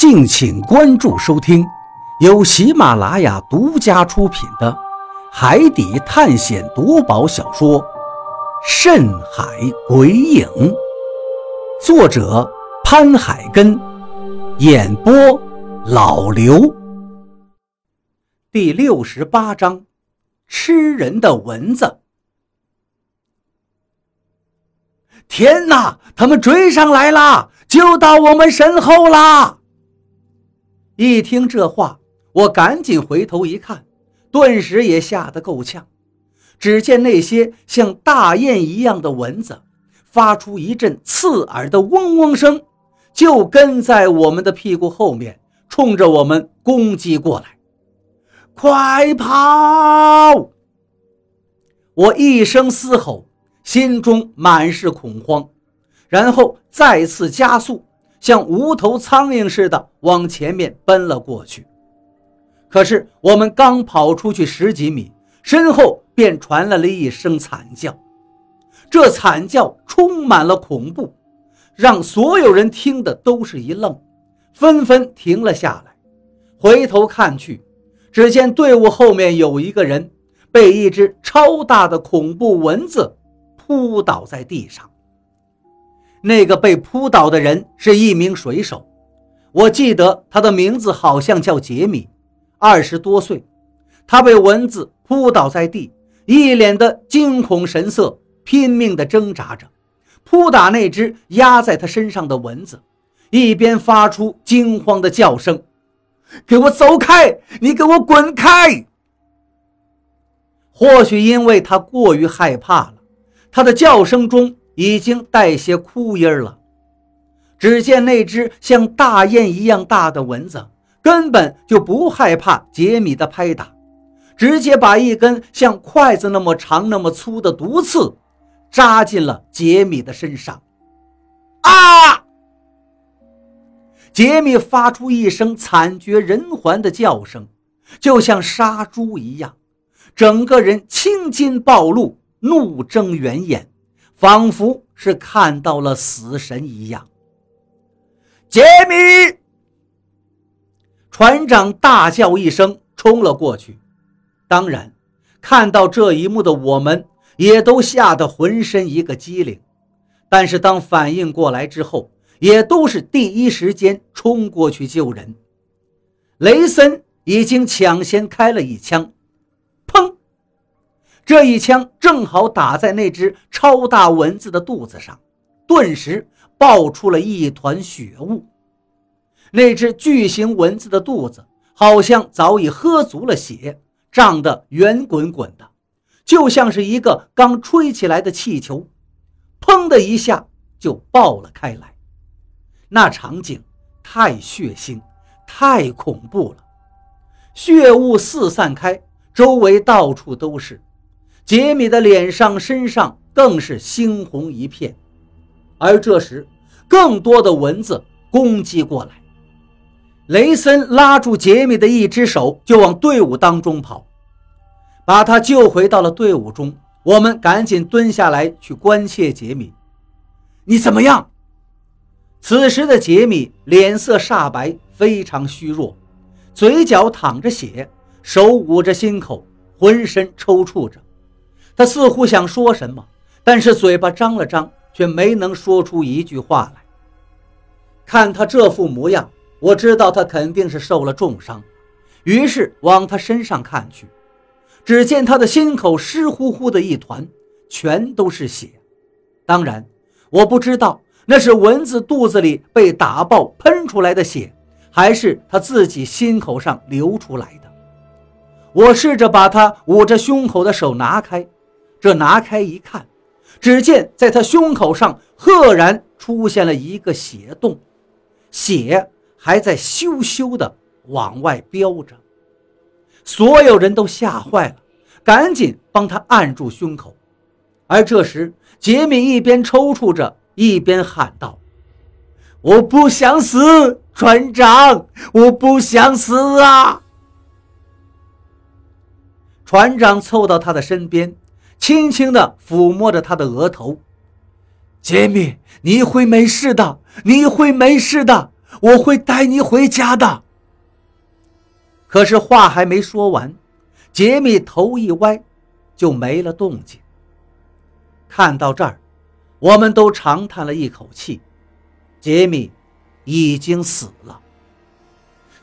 敬请关注收听，由喜马拉雅独家出品的《海底探险夺宝小说》《深海鬼影》，作者潘海根，演播老刘。第六十八章：吃人的蚊子。天哪！他们追上来了，就到我们身后啦！一听这话，我赶紧回头一看，顿时也吓得够呛。只见那些像大雁一样的蚊子，发出一阵刺耳的嗡嗡声，就跟在我们的屁股后面，冲着我们攻击过来。快跑！我一声嘶吼，心中满是恐慌，然后再次加速。像无头苍蝇似的往前面奔了过去，可是我们刚跑出去十几米，身后便传来了一声惨叫。这惨叫充满了恐怖，让所有人听的都是一愣，纷纷停了下来，回头看去，只见队伍后面有一个人被一只超大的恐怖蚊子扑倒在地上。那个被扑倒的人是一名水手，我记得他的名字好像叫杰米，二十多岁。他被蚊子扑倒在地，一脸的惊恐神色，拼命地挣扎着，扑打那只压在他身上的蚊子，一边发出惊慌的叫声：“给我走开！你给我滚开！”或许因为他过于害怕了，他的叫声中。已经带些哭音了。只见那只像大雁一样大的蚊子，根本就不害怕杰米的拍打，直接把一根像筷子那么长、那么粗的毒刺扎进了杰米的身上。啊！杰米发出一声惨绝人寰的叫声，就像杀猪一样，整个人青筋暴露，怒睁圆眼。仿佛是看到了死神一样。杰米，船长大叫一声，冲了过去。当然，看到这一幕的我们也都吓得浑身一个机灵。但是当反应过来之后，也都是第一时间冲过去救人。雷森已经抢先开了一枪。这一枪正好打在那只超大蚊子的肚子上，顿时爆出了一团血雾。那只巨型蚊子的肚子好像早已喝足了血，胀得圆滚滚的，就像是一个刚吹起来的气球，砰的一下就爆了开来。那场景太血腥，太恐怖了，血雾四散开，周围到处都是。杰米的脸上、身上更是猩红一片，而这时，更多的蚊子攻击过来。雷森拉住杰米的一只手，就往队伍当中跑，把他救回到了队伍中。我们赶紧蹲下来去关切杰米：“你怎么样？”此时的杰米脸色煞白，非常虚弱，嘴角淌着血，手捂着心口，浑身抽搐着。他似乎想说什么，但是嘴巴张了张，却没能说出一句话来。看他这副模样，我知道他肯定是受了重伤，于是往他身上看去，只见他的心口湿乎乎的一团，全都是血。当然，我不知道那是蚊子肚子里被打爆喷出来的血，还是他自己心口上流出来的。我试着把他捂着胸口的手拿开。这拿开一看，只见在他胸口上赫然出现了一个血洞，血还在咻咻的往外飙着。所有人都吓坏了，赶紧帮他按住胸口。而这时，杰米一边抽搐着，一边喊道：“我不想死，船长，我不想死啊！”船长凑到他的身边。轻轻地抚摸着他的额头，杰米，你会没事的，你会没事的，我会带你回家的。可是话还没说完，杰米头一歪，就没了动静。看到这儿，我们都长叹了一口气，杰米已经死了。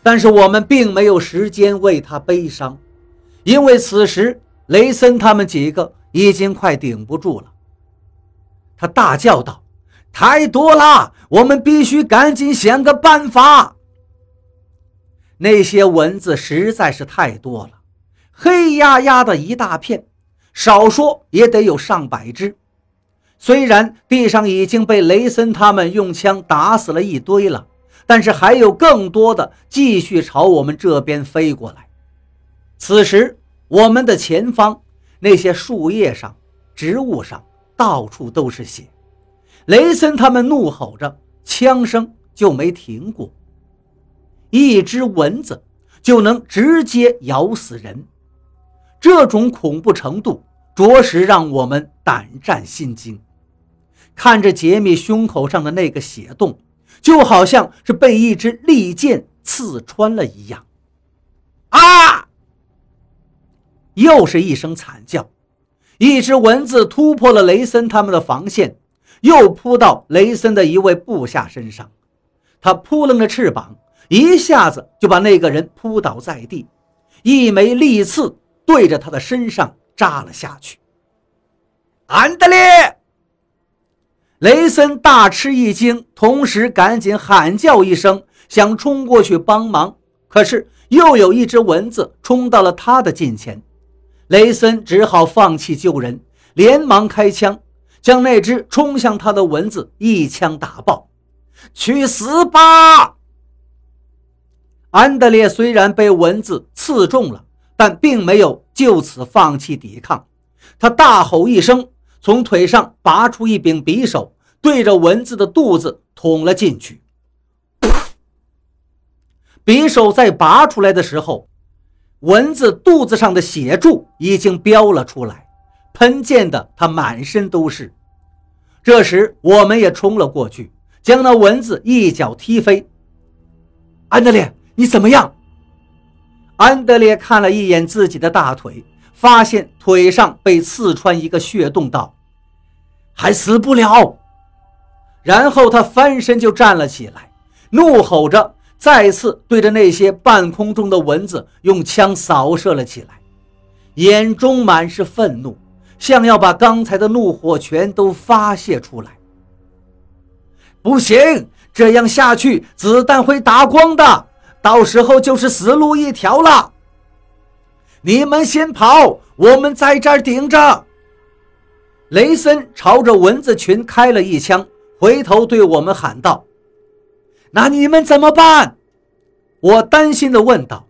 但是我们并没有时间为他悲伤，因为此时雷森他们几个已经快顶不住了。他大叫道：“太多了，我们必须赶紧想个办法。”那些蚊子实在是太多了，黑压压的一大片，少说也得有上百只。虽然地上已经被雷森他们用枪打死了一堆了，但是还有更多的继续朝我们这边飞过来。此时，我们的前方那些树叶上、植物上到处都是血。雷森他们怒吼着，枪声就没停过。一只蚊子就能直接咬死人，这种恐怖程度着实让我们胆战心惊。看着杰米胸口上的那个血洞，就好像是被一支利剑刺穿了一样。啊！又是一声惨叫，一只蚊子突破了雷森他们的防线，又扑到雷森的一位部下身上。他扑棱着翅膀。一下子就把那个人扑倒在地，一枚利刺对着他的身上扎了下去。安德烈，雷森大吃一惊，同时赶紧喊叫一声，想冲过去帮忙。可是又有一只蚊子冲到了他的近前，雷森只好放弃救人，连忙开枪，将那只冲向他的蚊子一枪打爆。去死吧！安德烈虽然被蚊子刺中了，但并没有就此放弃抵抗。他大吼一声，从腿上拔出一柄匕首，对着蚊子的肚子捅了进去。匕首在拔出来的时候，蚊子肚子上的血柱已经飙了出来，喷溅的他满身都是。这时，我们也冲了过去，将那蚊子一脚踢飞。安德烈。你怎么样？安德烈看了一眼自己的大腿，发现腿上被刺穿一个血洞，道：“还死不了。”然后他翻身就站了起来，怒吼着，再次对着那些半空中的蚊子用枪扫射了起来，眼中满是愤怒，像要把刚才的怒火全都发泄出来。不行，这样下去，子弹会打光的。到时候就是死路一条了。你们先跑，我们在这儿顶着。雷森朝着蚊子群开了一枪，回头对我们喊道：“那你们怎么办？”我担心地问道：“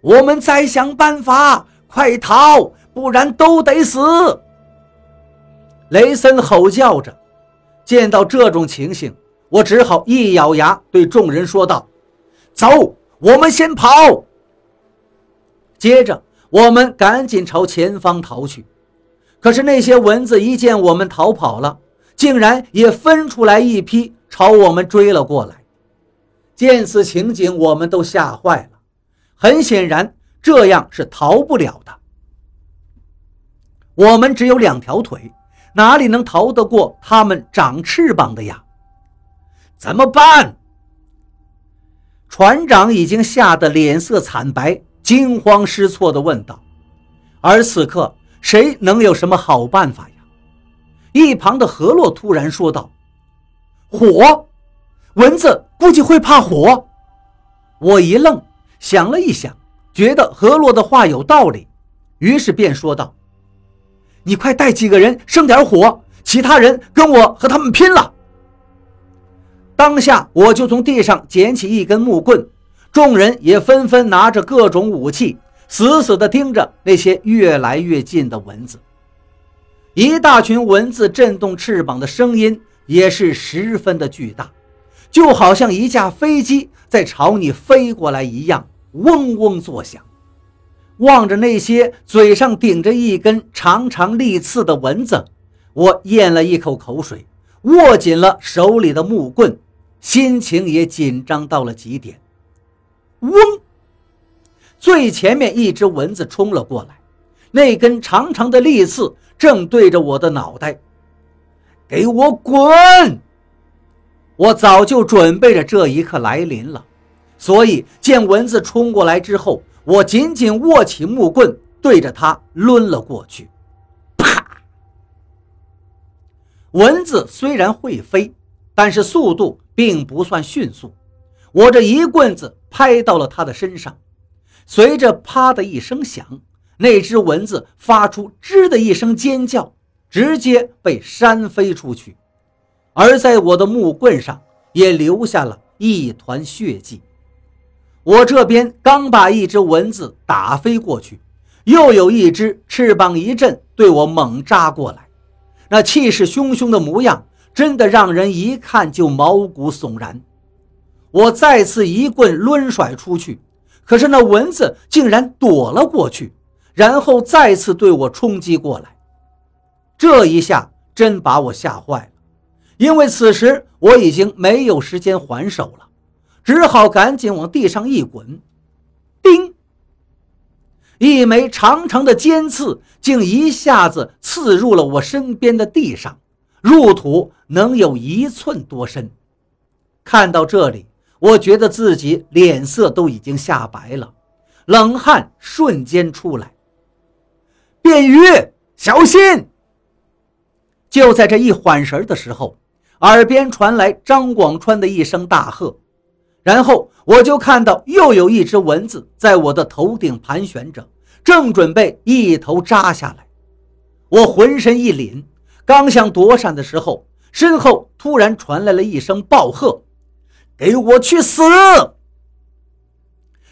我们再想办法，快逃，不然都得死。”雷森吼叫着。见到这种情形，我只好一咬牙对众人说道：“走。”我们先跑。接着，我们赶紧朝前方逃去。可是那些蚊子一见我们逃跑了，竟然也分出来一批朝我们追了过来。见此情景，我们都吓坏了。很显然，这样是逃不了的。我们只有两条腿，哪里能逃得过他们长翅膀的呀？怎么办？船长已经吓得脸色惨白，惊慌失措地问道：“而此刻，谁能有什么好办法呀？”一旁的何洛突然说道：“火，蚊子估计会怕火。”我一愣，想了一想，觉得何洛的话有道理，于是便说道：“你快带几个人生点火，其他人跟我和他们拼了。”当下，我就从地上捡起一根木棍，众人也纷纷拿着各种武器，死死地盯着那些越来越近的蚊子。一大群蚊子震动翅膀的声音也是十分的巨大，就好像一架飞机在朝你飞过来一样，嗡嗡作响。望着那些嘴上顶着一根长长利刺的蚊子，我咽了一口口水，握紧了手里的木棍。心情也紧张到了极点。嗡！最前面一只蚊子冲了过来，那根长长的利刺正对着我的脑袋。给我滚！我早就准备着这一刻来临了，所以见蚊子冲过来之后，我紧紧握起木棍，对着它抡了过去。啪！蚊子虽然会飞，但是速度并不算迅速。我这一棍子拍到了它的身上，随着“啪”的一声响，那只蚊子发出“吱”的一声尖叫，直接被扇飞出去。而在我的木棍上也留下了一团血迹。我这边刚把一只蚊子打飞过去，又有一只翅膀一震，对我猛扎过来。那气势汹汹的模样，真的让人一看就毛骨悚然。我再次一棍抡甩出去，可是那蚊子竟然躲了过去，然后再次对我冲击过来。这一下真把我吓坏了。因为此时我已经没有时间还手了，只好赶紧往地上一滚，叮！一枚长长的尖刺竟一下子刺入了我身边的地上，入土能有一寸多深。看到这里，我觉得自己脸色都已经吓白了，冷汗瞬间出来。便鱼，小心！就在这一缓神的时候。耳边传来张广川的一声大喝，然后我就看到又有一只蚊子在我的头顶盘旋着，正准备一头扎下来。我浑身一凛，刚想躲闪的时候，身后突然传来了一声暴喝：“给我去死！”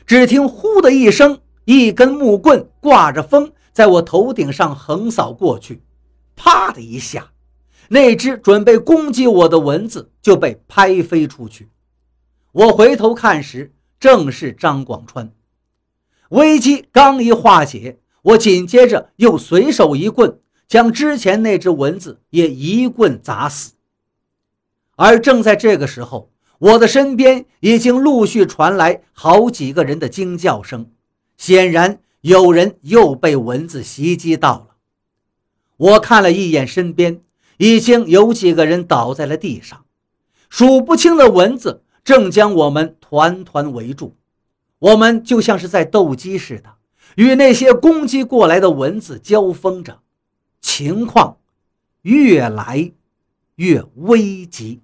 只听“呼”的一声，一根木棍挂着风在我头顶上横扫过去，啪的一下。那只准备攻击我的蚊子就被拍飞出去。我回头看时，正是张广川。危机刚一化解，我紧接着又随手一棍，将之前那只蚊子也一棍砸死。而正在这个时候，我的身边已经陆续传来好几个人的惊叫声，显然有人又被蚊子袭击到了。我看了一眼身边。已经有几个人倒在了地上，数不清的蚊子正将我们团团围住。我们就像是在斗鸡似的，与那些攻击过来的蚊子交锋着，情况越来越危急。